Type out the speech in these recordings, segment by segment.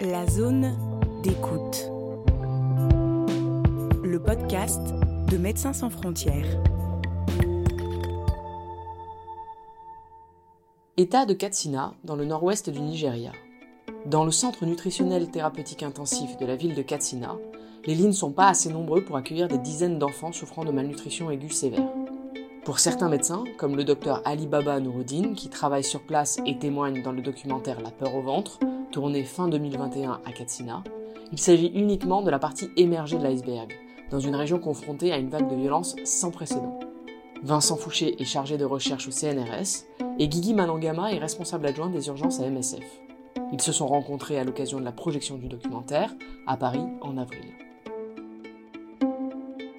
La zone d'écoute. Le podcast de Médecins sans frontières. État de Katsina, dans le nord-ouest du Nigeria. Dans le centre nutritionnel thérapeutique intensif de la ville de Katsina, les lits ne sont pas assez nombreux pour accueillir des dizaines d'enfants souffrant de malnutrition aiguë sévère. Pour certains médecins, comme le docteur Ali Baba Nouruddin, qui travaille sur place et témoigne dans le documentaire La peur au ventre, tourné fin 2021 à Katsina, il s'agit uniquement de la partie émergée de l'iceberg, dans une région confrontée à une vague de violence sans précédent. Vincent Fouché est chargé de recherche au CNRS et Guigui Manangama est responsable adjoint des urgences à MSF. Ils se sont rencontrés à l'occasion de la projection du documentaire à Paris en avril.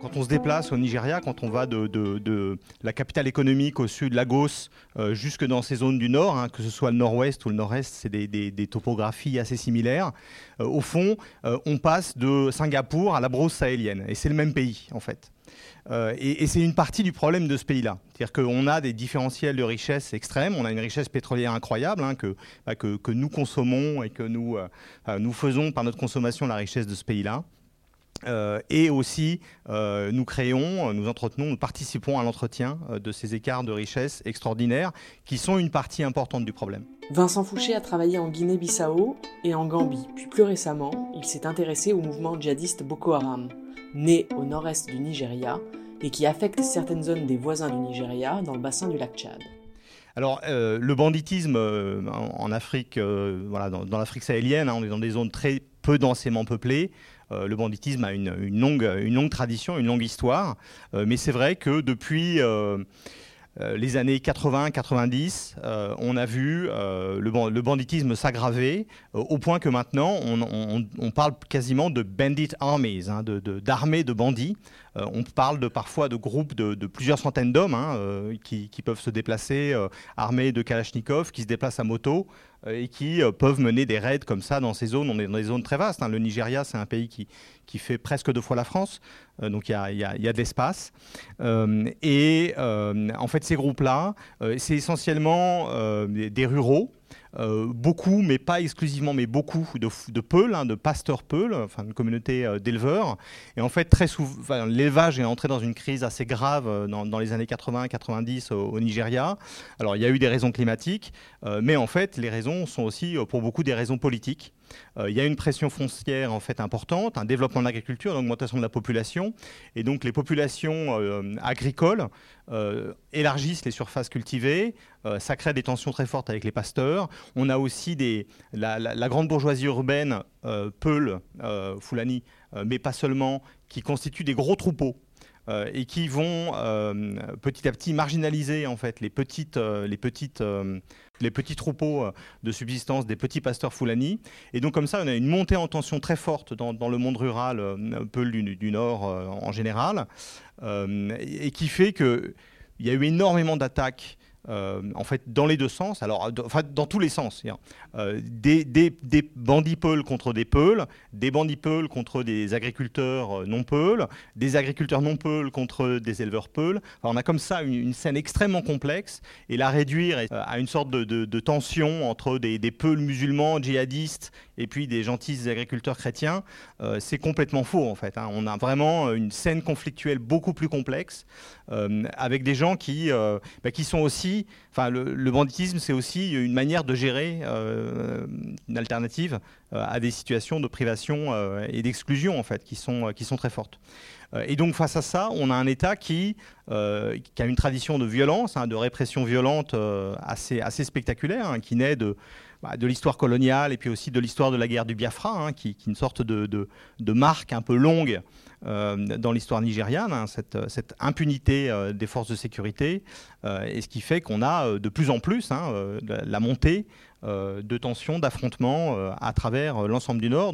Quand on se déplace au Nigeria, quand on va de, la capitale économique au sud, Lagos, euh, jusque dans ces zones du nord, hein, que ce soit le nord-ouest ou le nord-est, c'est des, topographies assez similaires. Euh, au fond, euh, on passe de Singapour à la brosse sahélienne, et c'est le même pays en fait. et, c'est une partie du problème de ce pays-là. C'est-à-dire qu'on a des différentiels de richesse extrêmes, on a une richesse pétrolière incroyable hein, bah, que, nous consommons et que nous faisons par notre consommation la richesse de ce pays-là. Euh, et aussi, euh, nous créons, nous entretenons, nous participons à l'entretien euh, de ces écarts de richesse extraordinaires qui sont une partie importante du problème. Vincent Fouché a travaillé en Guinée-Bissau et en Gambie, puis plus récemment, il s'est intéressé au mouvement djihadiste Boko Haram, né au nord-est du Nigeria et qui affecte certaines zones des voisins du Nigeria dans le bassin du lac Tchad. Alors, le banditisme en, Afrique, voilà, dans, l'Afrique sahélienne, hein, on est dans des zones très peu densément peuplées. Euh, le banditisme a une, longue, tradition, une longue histoire. Euh, mais c'est vrai que depuis euh, les années 80-90, on a vu le, banditisme s'aggraver au point que maintenant on, parle quasiment de bandit armies, hein, d'armées de, bandits. on parle de, parfois de groupes de, plusieurs centaines d'hommes hein, qui, qui, peuvent se déplacer armés de Kalachnikov, qui se déplacent à moto euh, et qui euh, peuvent mener des raids comme ça dans ces zones. On est dans des zones très vastes. Hein. Le Nigeria, c'est un pays qui, qui fait presque deux fois la France, euh, donc il y a, y, y a, de l'espace. et en fait, ces groupes-là, c'est essentiellement des, ruraux. beaucoup, mais pas exclusivement, mais beaucoup de, de Peuls, hein, de pasteurs Peuls, enfin une communauté d'éleveurs. Et en fait, très souvent, l'élevage est entré dans une crise assez grave dans, les années 80-90 au, Nigeria. Alors, il y a eu des raisons climatiques, mais en fait, les raisons sont aussi euh, pour beaucoup des raisons politiques. Euh, il y a une pression foncière en fait importante, un développement de l'agriculture, une augmentation de la population, et donc les populations euh, agricoles élargissent les surfaces cultivées, ça crée des tensions très fortes avec les pasteurs. On a aussi la, grande bourgeoisie urbaine, Peul, Fulani, mais pas seulement, qui constitue des gros troupeaux et qui vont petit à petit marginaliser en fait les petites, les petites les petits troupeaux euh, de subsistance des petits pasteurs Fulani. Et donc comme ça, on a une montée en tension très forte dans, le monde rural, un peu du, du Nord euh, en général, euh, et qui fait qu'il y a eu énormément d'attaques euh, en fait, dans les deux sens, alors, enfin, dans tous les sens. Euh, des, bandits peuls contre des peuls, des bandits peuls contre des agriculteurs euh, non peuls, des agriculteurs non peuls contre des éleveurs peuls. on a comme ça une, scène extrêmement complexe et la réduire à une sorte de, tension entre des, des peuls musulmans, djihadistes et puis des gentils agriculteurs chrétiens, c'est complètement faux en fait. Hein. On a vraiment une scène conflictuelle beaucoup plus complexe avec des gens qui, bah, qui sont aussi enfin, le, banditisme, c'est aussi une manière de gérer euh, une alternative euh, à des situations de privation euh, et d'exclusion, en fait, qui sont, qui sont très fortes. Et donc face à ça, on a un État qui, a une tradition de violence, hein, de répression violente assez, assez spectaculaire, hein, qui naît de, bah, de l'histoire coloniale et puis aussi de l'histoire de la guerre du Biafra, hein, qui, est une sorte de, de, marque un peu longue dans l'histoire nigériane, hein, cette, impunité euh, des forces de sécurité, euh, et ce qui fait qu'on a de plus en plus hein, la, montée de tensions, d'affrontements à travers l'ensemble du Nord.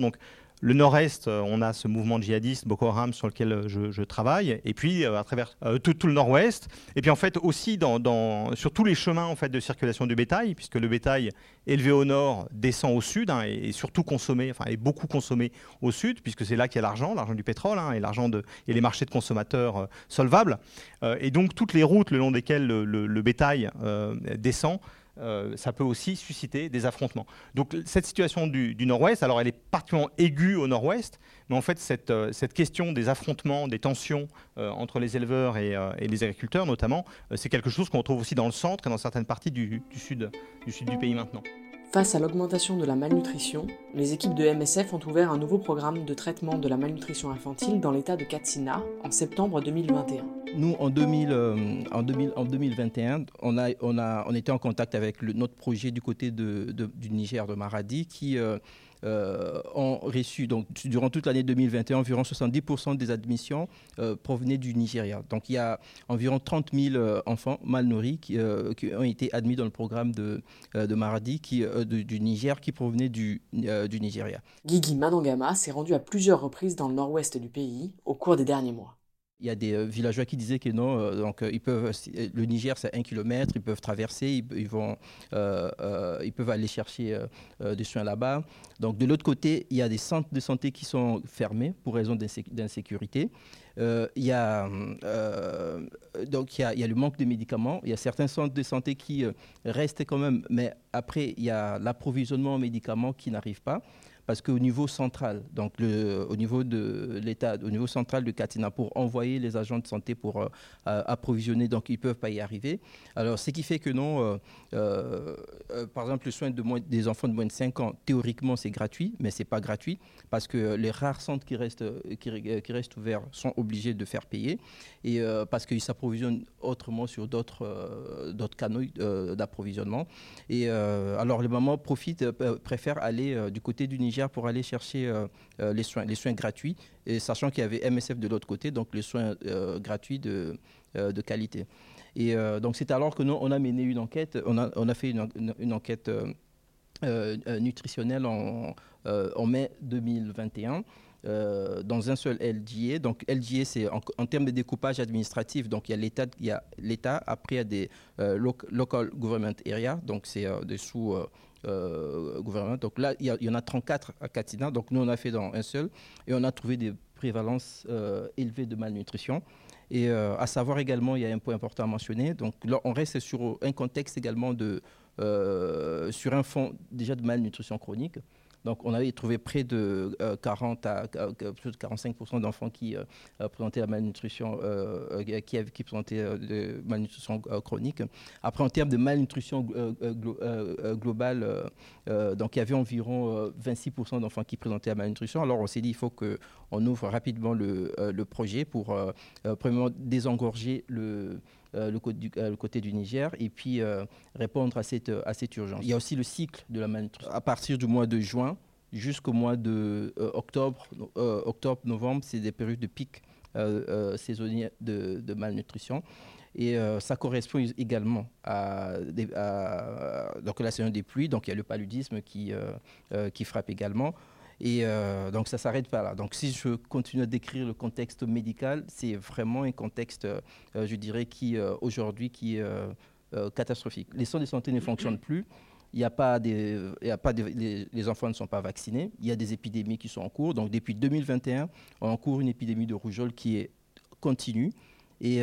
Le nord-est, euh, on a ce mouvement djihadiste Boko Haram sur lequel euh, je, travaille, et puis euh, à travers tout, le nord-ouest, et puis en fait aussi dans, sur tous les chemins en fait, de circulation du bétail, puisque le bétail élevé au nord descend au sud hein, et, surtout consommé, enfin est beaucoup consommé au sud, puisque c'est là qu'il y a l'argent, l'argent du pétrole hein, et l'argent et les marchés de consommateurs solvables, et donc toutes les routes le long desquelles le, bétail descend euh, ça peut aussi susciter des affrontements. Donc cette situation du, nord-ouest, alors elle est particulièrement aiguë au nord-ouest, mais en fait cette, euh, cette, question des affrontements, des tensions euh, entre les éleveurs et, les agriculteurs notamment, c'est quelque chose qu'on retrouve aussi dans le centre et dans certaines parties du, sud, du sud du pays maintenant. Face à l'augmentation de la malnutrition, les équipes de MSF ont ouvert un nouveau programme de traitement de la malnutrition infantile dans l'état de Katsina en septembre 2021. Nous, en, 2000, euh, 2021, on, était en contact avec notre projet du côté du Niger, de Maradi, qui euh, ont reçu, donc, durant toute l'année 2021, environ 70% des admissions euh, provenaient du Nigeria. Donc il y a environ 30 000 euh, enfants mal nourris qui, ont été admis dans le programme de, de qui, du Niger qui provenaient du, du Nigeria. Guigui Manangama s'est rendu à plusieurs reprises dans le nord-ouest du pays au cours des derniers mois. Il y a des euh, villageois qui disaient que non, euh, donc euh, ils peuvent, le Niger c'est un kilomètre, ils peuvent traverser, ils, vont, ils peuvent aller chercher des soins là-bas. Donc de l'autre côté, il y a des centres de santé qui sont fermés pour raison d'insécurité. il, y a, il y, a, le manque de médicaments. Il y a certains centres de santé qui restent quand même, mais après, il y a l'approvisionnement en médicaments qui n'arrive pas parce qu'au niveau central, donc au niveau de l'État, au niveau central de Katina, pour envoyer les agents de santé pour euh, approvisionner, donc ils ne peuvent pas y arriver. Alors, ce qui fait que non, euh, euh, par exemple, le soin de des enfants de moins de 5 ans, théoriquement, c'est gratuit, mais ce n'est pas gratuit parce que les rares centres qui restent, qui, restent ouverts sont obligés de faire payer et parce qu'ils s'approvisionnent autrement sur d'autres d'autres canaux d'approvisionnement. Et alors, les mamans profitent, préfèrent aller du côté du Niger pour aller chercher euh, euh, les, soins, les soins gratuits, et sachant qu'il y avait MSF de l'autre côté, donc les soins euh, gratuits de, de qualité. Et donc c'est alors que nous, on a mené une enquête, on a, on a fait une, une, enquête nutritionnelle en, en, mai 2021. dans un seul LGA. Donc LGA, c'est en, termes de découpage administratif. Donc il y a l'État, il a l'État. Après il y a des local government area. Donc c'est des sous euh, gouvernement. Donc là, il y, en a 34 à Katina. Donc nous, on a fait dans un seul. Et on a trouvé des prévalences euh, élevées de malnutrition. Et euh, à savoir également, il y a un point important à mentionner. Donc là, on reste sur un contexte également de, sur un fond déjà de malnutrition chronique. Donc, on avait trouvé près de 40 euh, à plus de 45% d'enfants qui euh, euh, présentaient la malnutrition, qui, qui, présentaient de malnutrition chronique. Après, en termes de malnutrition globale, donc il y avait environ 26% d'enfants qui présentaient la malnutrition. Alors, on s'est dit il faut qu'on ouvre rapidement le projet pour premièrement désengorger le euh, euh, le, côté du Niger et puis euh, répondre à cette, à cette urgence. Il y a aussi le cycle de la malnutrition. À partir du mois de juin jusqu'au mois de octobre, octobre, novembre, c'est des périodes de pic saisonniers de, malnutrition. Et ça correspond également à, donc la saison des pluies, donc il y a le paludisme qui, qui frappe également. Et euh, donc ça s'arrête pas là. Donc si je continue à décrire le contexte médical, c'est vraiment un contexte, euh, je dirais, qui euh, aujourd'hui qui est catastrophique. Les centres de santé ne fonctionnent plus. Il n'y a pas des, il y a pas les, enfants ne sont pas vaccinés. Il y a des épidémies qui sont en cours. Donc depuis 2021, on en cours une épidémie de rougeole qui est continue. Et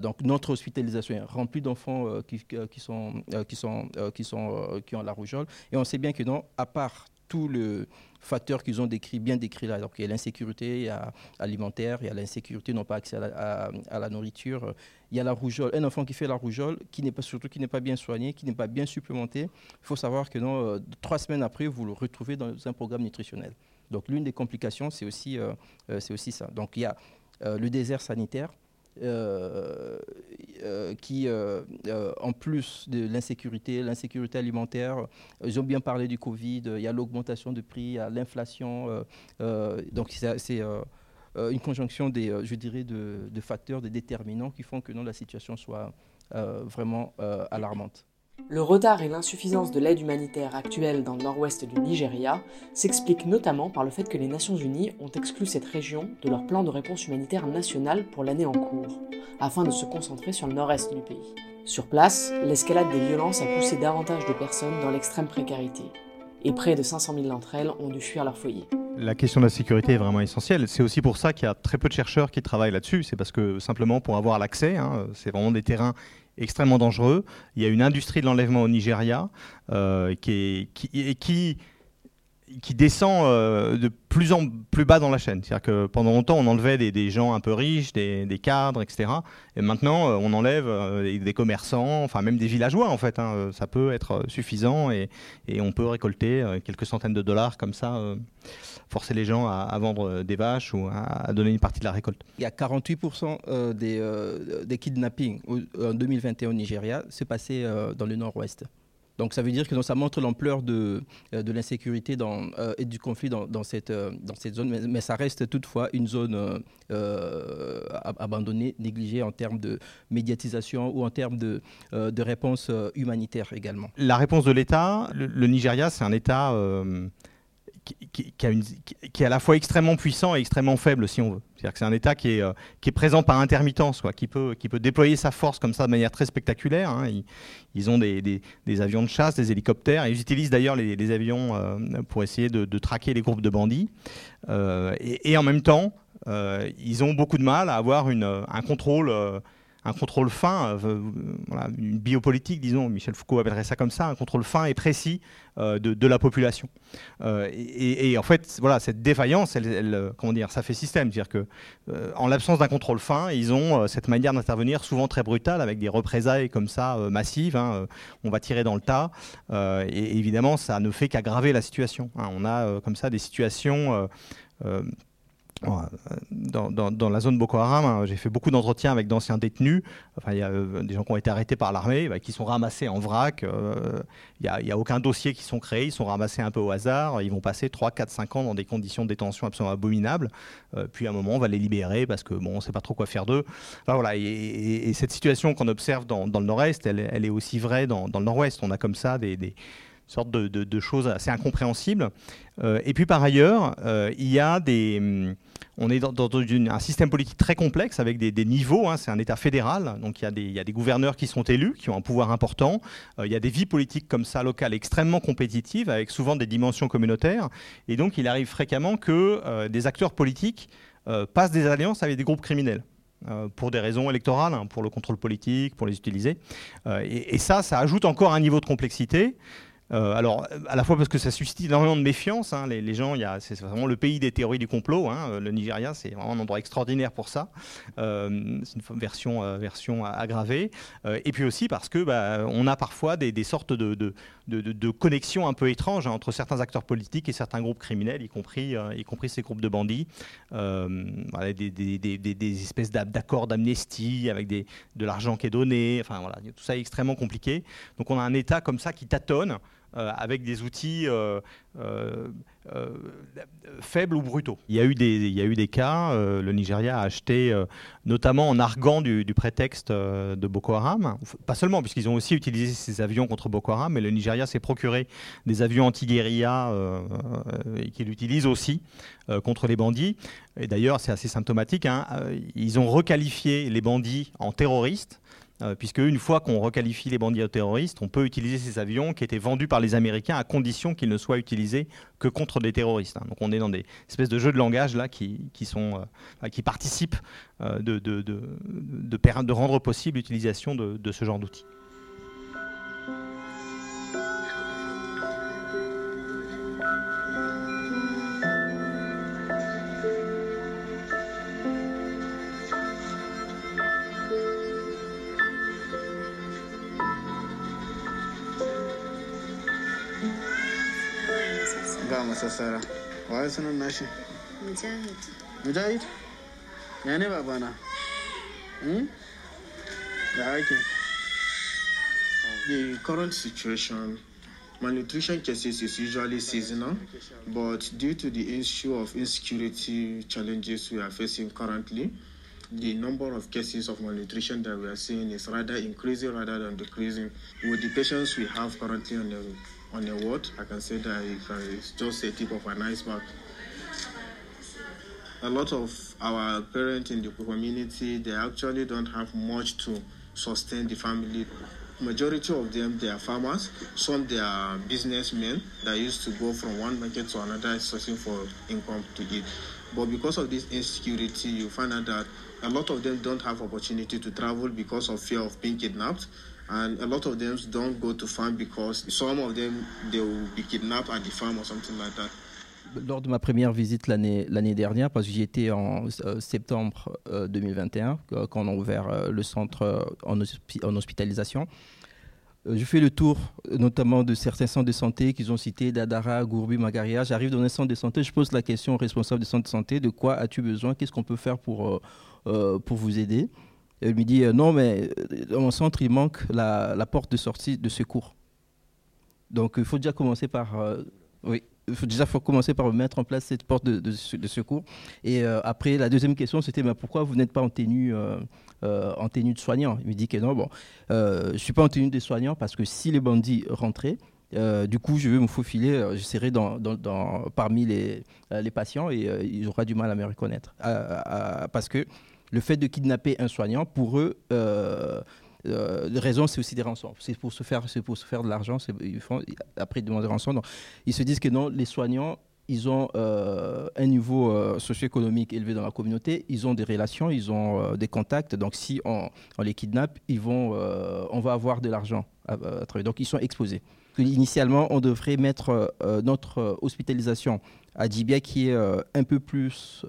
donc notre hospitalisation est remplie d'enfants qui, sont, qui, sont, qui, sont, qui ont la rougeole. Et on sait bien que non, à part tous les facteurs qu'ils ont décrit, bien décrits là. Donc, il y a l'insécurité alimentaire, il y a l'insécurité, non pas accès à la, nourriture, il y a la rougeole. Un enfant qui fait la rougeole, qui n'est pas, surtout qui n'est pas bien soigné, qui n'est pas bien supplémenté, il faut savoir que non, euh, trois semaines après, vous le retrouvez dans un programme nutritionnel. Donc, l'une des complications, c'est aussi, euh, euh, c'est aussi ça. Donc, il y a le désert sanitaire, euh, euh, qui, euh, en plus de l'insécurité, l'insécurité alimentaire, ils ont bien parlé du Covid, il y a l'augmentation de prix, il y a l'inflation. donc c'est une conjonction des, je dirais, de, de, facteurs, de déterminants qui font que non, la situation soit vraiment alarmante. Le retard et l'insuffisance de l'aide humanitaire actuelle dans le nord-ouest du Nigeria s'expliquent notamment par le fait que les Nations Unies ont exclu cette région de leur plan de réponse humanitaire national pour l'année en cours, afin de se concentrer sur le nord-est du pays. Sur place, l'escalade des violences a poussé davantage de personnes dans l'extrême précarité, et près de 500 000 d'entre elles ont dû fuir leur foyer. La question de la sécurité est vraiment essentielle. C'est aussi pour ça qu'il y a très peu de chercheurs qui travaillent là-dessus. C'est parce que simplement pour avoir l'accès, hein, c'est vraiment des terrains extrêmement dangereux. Il y a une industrie de l'enlèvement au Nigeria qui, qui qui descend euh, de plus en plus bas dans la chaîne. C'est-à-dire que pendant longtemps, on enlevait des, gens un peu riches, des, cadres, etc. Et maintenant, euh, on enlève euh, des, commerçants, enfin même des villageois, en fait. Hein. Ça peut être suffisant et, on peut récolter quelques centaines de dollars comme ça, forcer les gens à, vendre des vaches ou à, donner une partie de la récolte. Il y a 48% des, des kidnappings en 2021 au Nigeria, c'est passé dans le nord-ouest. Donc ça veut dire que ça montre l'ampleur de, euh, de l'insécurité euh, et du conflit dans, dans cette, euh, dans cette zone, mais, ça reste toutefois une zone abandonnée, négligée en termes de médiatisation ou en termes de, de réponse humanitaire également. La réponse de l'État, le, Nigeria, c'est un État qui, est à la fois extrêmement puissant et extrêmement faible, si on veut. C'est-à-dire que c'est un État qui est, euh, présent par intermittence, quoi, qui, peut, déployer sa force comme ça de manière très spectaculaire. Hein. Ils, ont des, avions de chasse, des hélicoptères, ils utilisent d'ailleurs les, avions euh, pour essayer de, traquer les groupes de bandits. Euh, et, en même temps, ils ont beaucoup de mal à avoir un contrôle un contrôle fin, euh, une biopolitique, disons, Michel Foucault appellerait ça comme ça, un contrôle fin et précis euh, de, la population. Euh, et, en fait, voilà, cette défaillance, elle, comment dire, ça fait système, c'est-à-dire que en l'absence d'un contrôle fin, ils ont cette manière d'intervenir souvent très brutale, avec des représailles comme ça massives. Hein, on va tirer dans le tas, et évidemment, ça ne fait qu'aggraver la situation. Hein. on a comme ça des situations dans, dans, la zone Boko Haram, hein, j'ai fait beaucoup d'entretiens avec d'anciens détenus. Enfin, il y a euh, des gens qui ont été arrêtés par l'armée, bah, qui sont ramassés en vrac. Euh, il n'y a, aucun dossier qui sont créés, ils sont ramassés un peu au hasard. Ils vont passer 3, 4, 5 ans dans des conditions de détention absolument abominables. Euh, puis à un moment, on va les libérer parce que bon, on ne sait pas trop quoi faire d'eux. voilà. Et, cette situation qu'on observe dans, le nord-est, elle, est aussi vraie dans, le nord-ouest. On a comme ça des sorte de, de, choses assez incompréhensibles. et puis par ailleurs, il y a des, hum, on est dans, un système politique très complexe avec des, niveaux. Hein. c'est un État fédéral, donc il y, a des, gouverneurs qui sont élus, qui ont un pouvoir important. Euh, il y a des vies politiques comme ça locales extrêmement compétitives, avec souvent des dimensions communautaires. Et donc il arrive fréquemment que euh, des acteurs politiques euh, passent des alliances avec des groupes criminels. pour des raisons électorales, hein, pour le contrôle politique, pour les utiliser. et, ça, ça ajoute encore un niveau de complexité. Euh, alors, à la fois parce que ça suscite énormément de méfiance. Hein, les, gens, c'est vraiment le pays des théories du complot. Hein, le Nigeria, c'est vraiment un endroit extraordinaire pour ça. Euh, c'est une version, euh, version aggravée. et puis aussi parce que bah, on a parfois des, sortes de, de, connexions un peu étranges hein, entre certains acteurs politiques et certains groupes criminels, y compris, y compris ces groupes de bandits. des, espèces d'accords d'amnistie avec de l'argent qui est donné. Enfin voilà, tout ça est extrêmement compliqué. Donc on a un État comme ça qui tâtonne. Euh, avec des outils euh, euh, faibles ou brutaux. Il y a eu des, cas, le Nigeria a acheté, notamment en arguant du, prétexte de Boko Haram, pas seulement, puisqu'ils ont aussi utilisé ces avions contre Boko Haram, mais le Nigeria s'est procuré des avions anti-guérilla qu'il utilise aussi contre les bandits. Et d'ailleurs, c'est assez symptomatique, hein, ils ont requalifié les bandits en terroristes euh, puisque une fois qu'on requalifie les bandits terroristes, on peut utiliser ces avions qui étaient vendus par les Américains à condition qu'ils ne soient utilisés que contre des terroristes. Hein. Donc on est dans des espèces de jeux de langage là qui, participent de, rendre possible l'utilisation de ce genre d'outils. Sassara waye sunan nashi mujahid. Mujahid? Ya ne babana hmm? da ake the current situation malnutrition cases is usually seasonal, but due to the issue of insecurity challenges we are facing currently, the number of cases of malnutrition that we are seeing is rather increasing rather than decreasing. With the patients we have currently on the on a ward, I can say that it's just a tip of an iceberg. A lot of our parents in the community, they actually don't have much to sustain the family. Majority of them, they are farmers. Some they are businessmen that used to go from one market to another, searching for income to eat. But because of this insecurity, you find out that a lot of them don't have opportunity to travel because of fear of being kidnapped. And a lot of them don't go to farm because some of them they will be kidnapped at the farm or something like that. Lors de ma première visite l'année dernière, parce que j'y étais en euh, septembre 2021, euh, quand on a ouvert euh, le centre en, en hospitalisation, je fais le tour notamment de certains centres de santé qu'ils ont cités, d'Adara, Gourbi, Magaria. J'arrive dans un centre de santé, je pose la question au responsable du centre de santé, de quoi as-tu besoin? Qu'est-ce qu'on peut faire pour, pour vous aider? Elle me dit, non, mais dans mon centre, il manque la, la porte de sortie de secours. Donc il faut déjà commencer par... oui il faut déjà commencer par mettre en place cette porte de, secours. Et euh, après, la deuxième question, c'était mais pourquoi vous n'êtes pas en tenue, euh, euh, en tenue de soignant? Il me dit que non, bon, je ne suis pas en tenue de soignant parce que si les bandits rentraient, du coup, je vais me faufiler, je serai dans, parmi les, les, patients et ils auront du mal à me reconnaître. parce que le fait de kidnapper un soignant, pour eux, euh, raison, c'est aussi des rançons. C'est pour se faire, pour se faire de l'argent. Après ils demandent des rançons. Donc, ils se disent que non, les soignants, ils ont euh, un niveau euh, socio-économique élevé dans la communauté, ils ont des relations, ils ont euh, des contacts. Donc, si on, les kidnappe, ils vont, on va avoir de l'argent à, travers. Donc, ils sont exposés. Initialement, on devrait mettre notre hospitalisation à Djibia, qui est un peu plus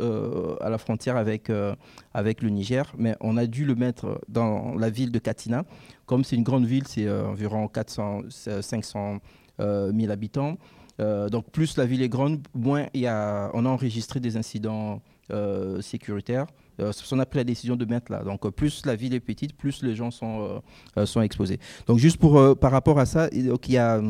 à la frontière avec, avec le Niger, mais on a dû le mettre dans la ville de Katina. Comme c'est une grande ville, c'est environ 400, 500 000 habitants. Euh, donc plus la ville est grande, moins y a, on a enregistré des incidents euh, sécuritaires. Euh, on a pris la décision de mettre là. Donc plus la ville est petite, plus les gens sont, sont exposés. Donc juste pour, par rapport à ça, il y a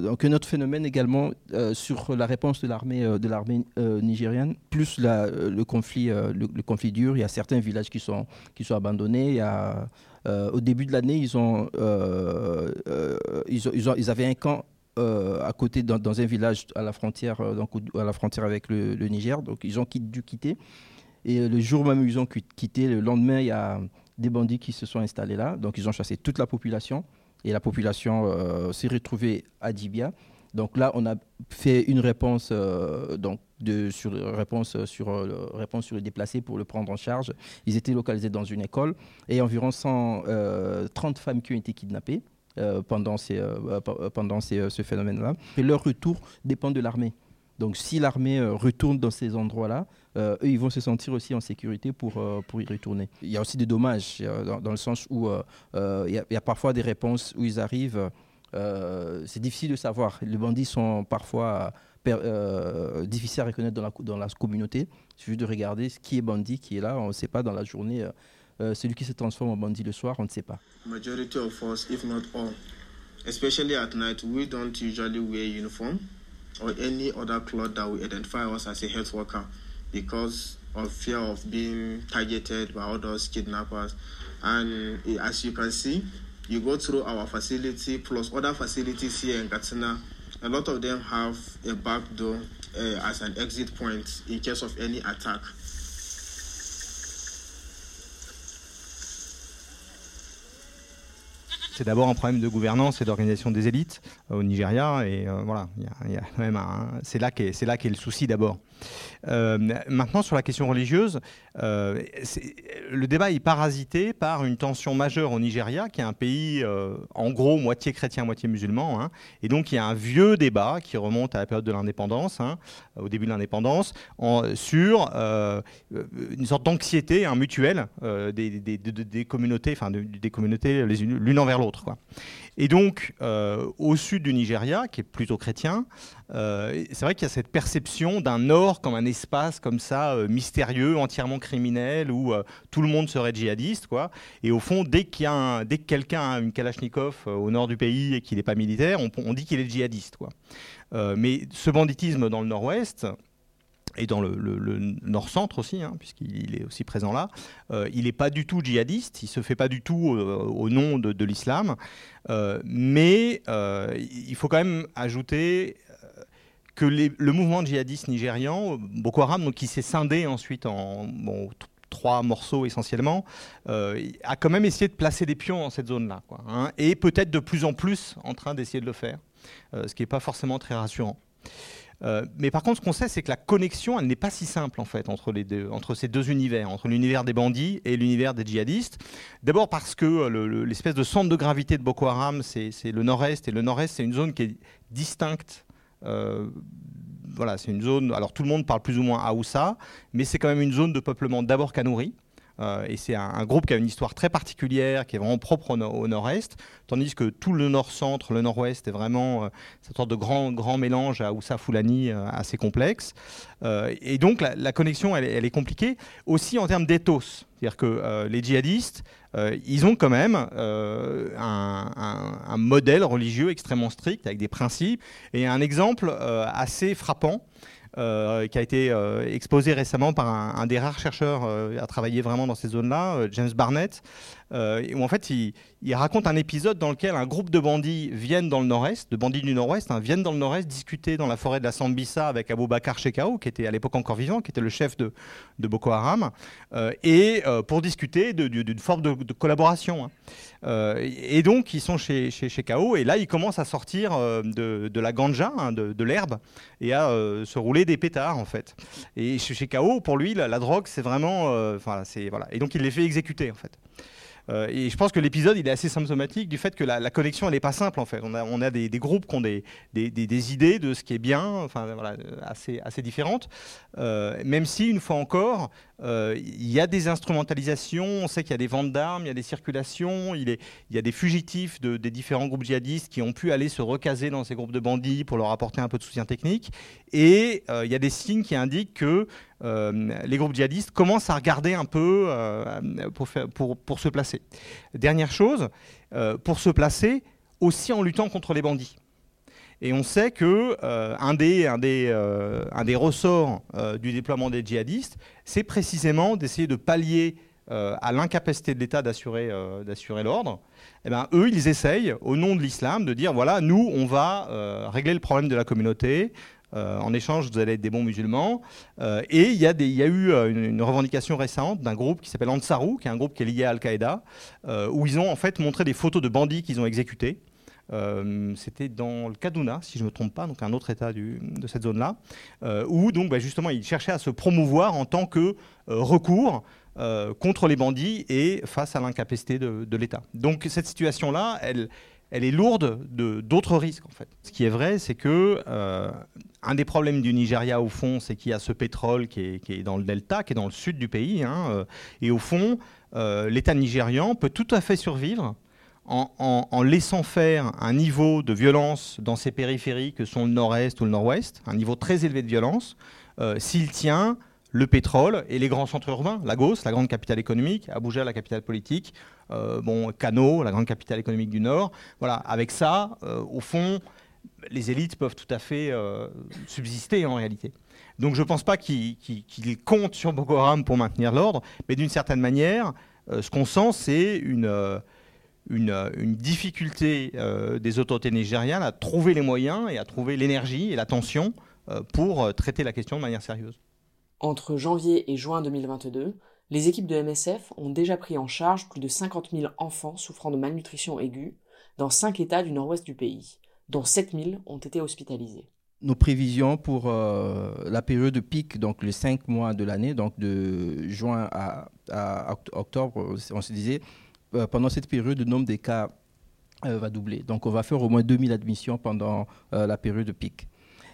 donc un autre phénomène également sur la réponse de l'armée de l'armée nigérienne, plus le conflit le, conflit dur. Il y a certains villages qui sont qui sont abandonnés. Il y a, au début de l'année, ils ils, ont, ils, avaient un camp euh, à côté, dans, un village à la frontière, euh, donc, à la frontière avec le, Niger. Donc ils ont dû quitter. Et euh, le jour même ils ont quitté, le lendemain, il y a des bandits qui se sont installés là. Donc ils ont chassé toute la population. Et la population s'est retrouvée à Dibia. Donc là, on a fait une réponse, donc de, sur, réponse, sur, réponse sur les déplacés pour le prendre en charge. Ils étaient localisés dans une école et environ 130 femmes qui ont été kidnappées. Euh, pendant, ces, euh, euh, pendant ces, ce phénomène-là. Et leur retour dépend de l'armée. Donc si l'armée retourne dans ces endroits-là, eux, ils vont se sentir aussi en sécurité pour, pour y retourner. Il y a aussi des dommages, dans, le sens où il y, y, a parfois des réponses où ils arrivent. c'est difficile de savoir. Les bandits sont parfois difficiles à reconnaître dans la, dans la communauté. Il suffit de regarder qui est bandit, qui est là. On ne sait pas dans la journée euh, celui qui se transforme en bandit le soir, on ne sait pas. Majority of us, if not all, especially at night, we don't usually wear uniform or any other cloth that will identify us as a health worker because of fear of being targeted by others, kidnappers. And as you can see, you go through our facility plus other facilities here in Katsina. A lot of them have a back door uh, as an exit point in case of any attack. C'est d'abord un problème de gouvernance et d'organisation des élites euh, au Nigeria. Et voilà, c'est là qu'est le souci d'abord. Euh, maintenant, sur la question religieuse, euh, le débat est parasité par une tension majeure au Nigeria, qui est un pays euh, en gros moitié chrétien, moitié musulman. Hein. et donc, il y a un vieux débat qui remonte à la période de l'indépendance, hein, au début de l'indépendance, sur une sorte d'anxiété mutuelle des, communautés, enfin des communautés l'une envers l'autre. Et donc, euh, au sud du Nigeria, qui est plutôt chrétien, euh, c'est vrai qu'il y a cette perception d'un nord comme un espace comme ça, euh, mystérieux, entièrement criminel, où tout le monde serait djihadiste. Quoi. Et au fond, dès, qu'il y a dès que quelqu'un a une Kalachnikov au nord du pays et qu'il n'est pas militaire, on, on dit qu'il est djihadiste. Quoi. mais ce banditisme dans le nord-ouest, et dans le, nord-centre aussi, hein, puisqu'il est aussi présent là. Euh, il n'est pas du tout djihadiste, il ne se fait pas du tout euh, au nom de, l'islam, euh, mais il faut quand même ajouter que le mouvement djihadiste nigérian, Boko Haram, donc, qui s'est scindé ensuite en trois morceaux essentiellement, a quand même essayé de placer des pions dans cette zone-là, hein, et peut-être de plus en plus en train d'essayer de le faire, ce qui n'est pas forcément très rassurant. Euh, mais par contre, ce qu'on sait, c'est que la connexion, elle n'est pas si simple en fait entre, ces deux univers, entre l'univers des bandits et l'univers des djihadistes. D'abord parce que l'espèce de centre de gravité de Boko Haram, c'est le nord-est, et le nord-est, c'est une zone qui est distincte. Euh, voilà, c'est une zone. Alors tout le monde parle plus ou moins Aoussa, mais c'est quand même une zone de peuplement d'abord Kanouri, euh, et c'est un, groupe qui a une histoire très particulière, qui est vraiment propre au, nord-est, tandis que tout le nord-centre, le nord-ouest est vraiment euh, cette sorte de grand, grand mélange à Oussa Foulani euh, assez complexe. et donc la, connexion, elle, est compliquée, aussi en termes d'éthos. C'est-à-dire que les djihadistes, ils ont quand même un, un, modèle religieux extrêmement strict, avec des principes. Et un exemple assez frappant, euh, qui a été euh, exposé récemment par un, des rares chercheurs euh, à travailler vraiment dans ces zones-là, James Barnett, où en fait il, raconte un épisode dans lequel un groupe de bandits viennent dans le nord-est, de bandits du nord-ouest, hein, viennent dans le nord-est discuter dans la forêt de la Sambisa avec Abou Bakar Shekau, qui était à l'époque encore vivant, qui était le chef de, de Boko Haram, et pour discuter d'une forme de, collaboration. Hein. Euh, et donc, ils sont chez, chez, et là, ils commencent à sortir euh, de, la ganja, hein, de, l'herbe, et à euh, se rouler des pétards, en fait. Et chez, Kao, pour lui, la, drogue, c'est vraiment. Enfin, voilà. Et donc, il les fait exécuter, en fait. Euh, et je pense que l'épisode, il est assez symptomatique du fait que la, connexion, elle n'est pas simple en fait. On a, on a des, groupes qui ont des, des, idées de ce qui est bien, enfin voilà, assez, assez différentes. Euh, même si, une fois encore, euh, il y a des instrumentalisations, on sait qu'il y a des ventes d'armes, il y a des circulations, il, est, il y a des fugitifs de, des différents groupes djihadistes qui ont pu aller se recaser dans ces groupes de bandits pour leur apporter un peu de soutien technique. Et il y a des signes qui indiquent que les groupes djihadistes commencent à regarder un peu euh, pour, se placer. Dernière chose, euh, pour se placer aussi en luttant contre les bandits. Et on sait que un, des, ressorts du déploiement des djihadistes, c'est précisément d'essayer de pallier à l'incapacité de l'État d'assurer d'assurer l'ordre. Eh ben, eux, ils essayent, au nom de l'islam, de dire voilà, nous, on va régler le problème de la communauté, euh, en échange, vous allez être des bons musulmans. Euh, et il y, a eu euh, une, revendication récente d'un groupe qui s'appelle Ansarou, qui est un groupe qui est lié à Al-Qaïda, où ils ont en fait montré des photos de bandits qu'ils ont exécutés. c'était dans le Kaduna, si je ne me trompe pas, donc un autre état de cette zone-là, où donc bah, justement ils cherchaient à se promouvoir en tant que recours contre les bandits et face à l'incapacité de, de l'État. Donc cette situation-là, elle, elle est lourde de d'autres risques en fait. Ce qui est vrai, c'est que euh, un des problèmes du Nigeria au fond, c'est qu'il y a ce pétrole qui est, dans le delta, qui est dans le sud du pays, hein, euh, et au fond, euh, l'État nigérian peut tout à fait survivre en, laissant faire un niveau de violence dans ses périphéries que sont le nord-est ou le nord-ouest, un niveau très élevé de violence, s'il tient le pétrole et les grands centres urbains, Lagos, la grande capitale économique, Abuja, la capitale politique, euh, bon, la grande capitale économique du Nord. Voilà, avec ça, euh, au fond, les élites peuvent tout à fait euh, subsister en réalité. Donc je ne pense pas qu'ils comptent sur Boko Haram pour maintenir l'ordre, mais d'une certaine manière, ce qu'on sent, c'est une, une, difficulté des autorités nigérianes à trouver les moyens et à trouver l'énergie et l'attention pour traiter la question de manière sérieuse. Entre janvier et juin 2022, les équipes de MSF ont déjà pris en charge plus de 50 000 enfants souffrant de malnutrition aiguë dans cinq États du nord-ouest du pays, dont 7 000 ont été hospitalisés. Nos prévisions pour euh, la période de pic, donc les cinq mois de l'année, donc de juin à, octobre, on se disait, euh, pendant cette période, le nombre des cas euh, va doubler. Donc on va faire au moins 2000 admissions pendant la période de pic.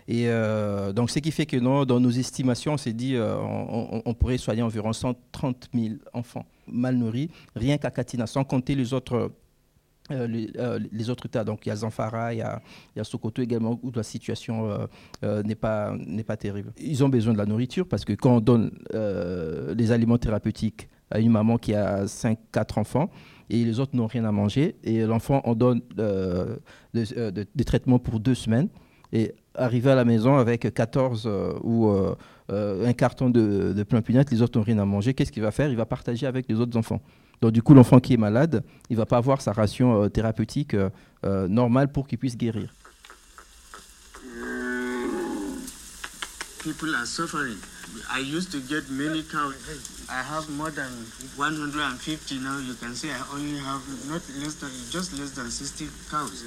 Et euh, donc, ce qui fait que dans nos estimations, on s'est dit euh, on, pourrait soigner environ 130 000 enfants mal nourris, rien qu'à Katina, sans compter les autres. Euh, les, autres États, donc il y a Zamfara, il y a, Sokoto également, où la situation n'est pas, pas terrible. Ils ont besoin de la nourriture parce que quand on donne les aliments thérapeutiques à une maman qui a 5-4 enfants, et les autres n'ont rien à manger, et l'enfant, on donne des traitements pour deux semaines, et arriver à la maison avec 14 euh, ou euh, euh, un carton de, de plein punette, les autres n'ont rien à manger, qu'est-ce qu'il va faire? Il va partager avec les autres enfants. Donc du coup, l'enfant qui est malade, il ne va pas avoir sa ration thérapeutique normale pour qu'il puisse guérir. People are suffering. I used to get many cows. I have more than 150 now. You can say I only have not less than just less than 60 cows.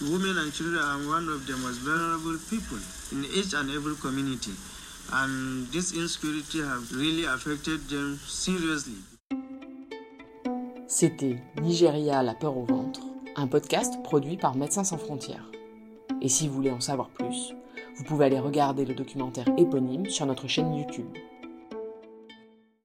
Women and children are one of the most vulnerable people in each and every community. And this insecurity have really affected them seriously. C'était Nigeria, la peur au ventre, un podcast produit par Médecins sans frontières. Et si vous voulez en savoir plus, vous pouvez aller regarder le documentaire éponyme sur notre chaîne YouTube.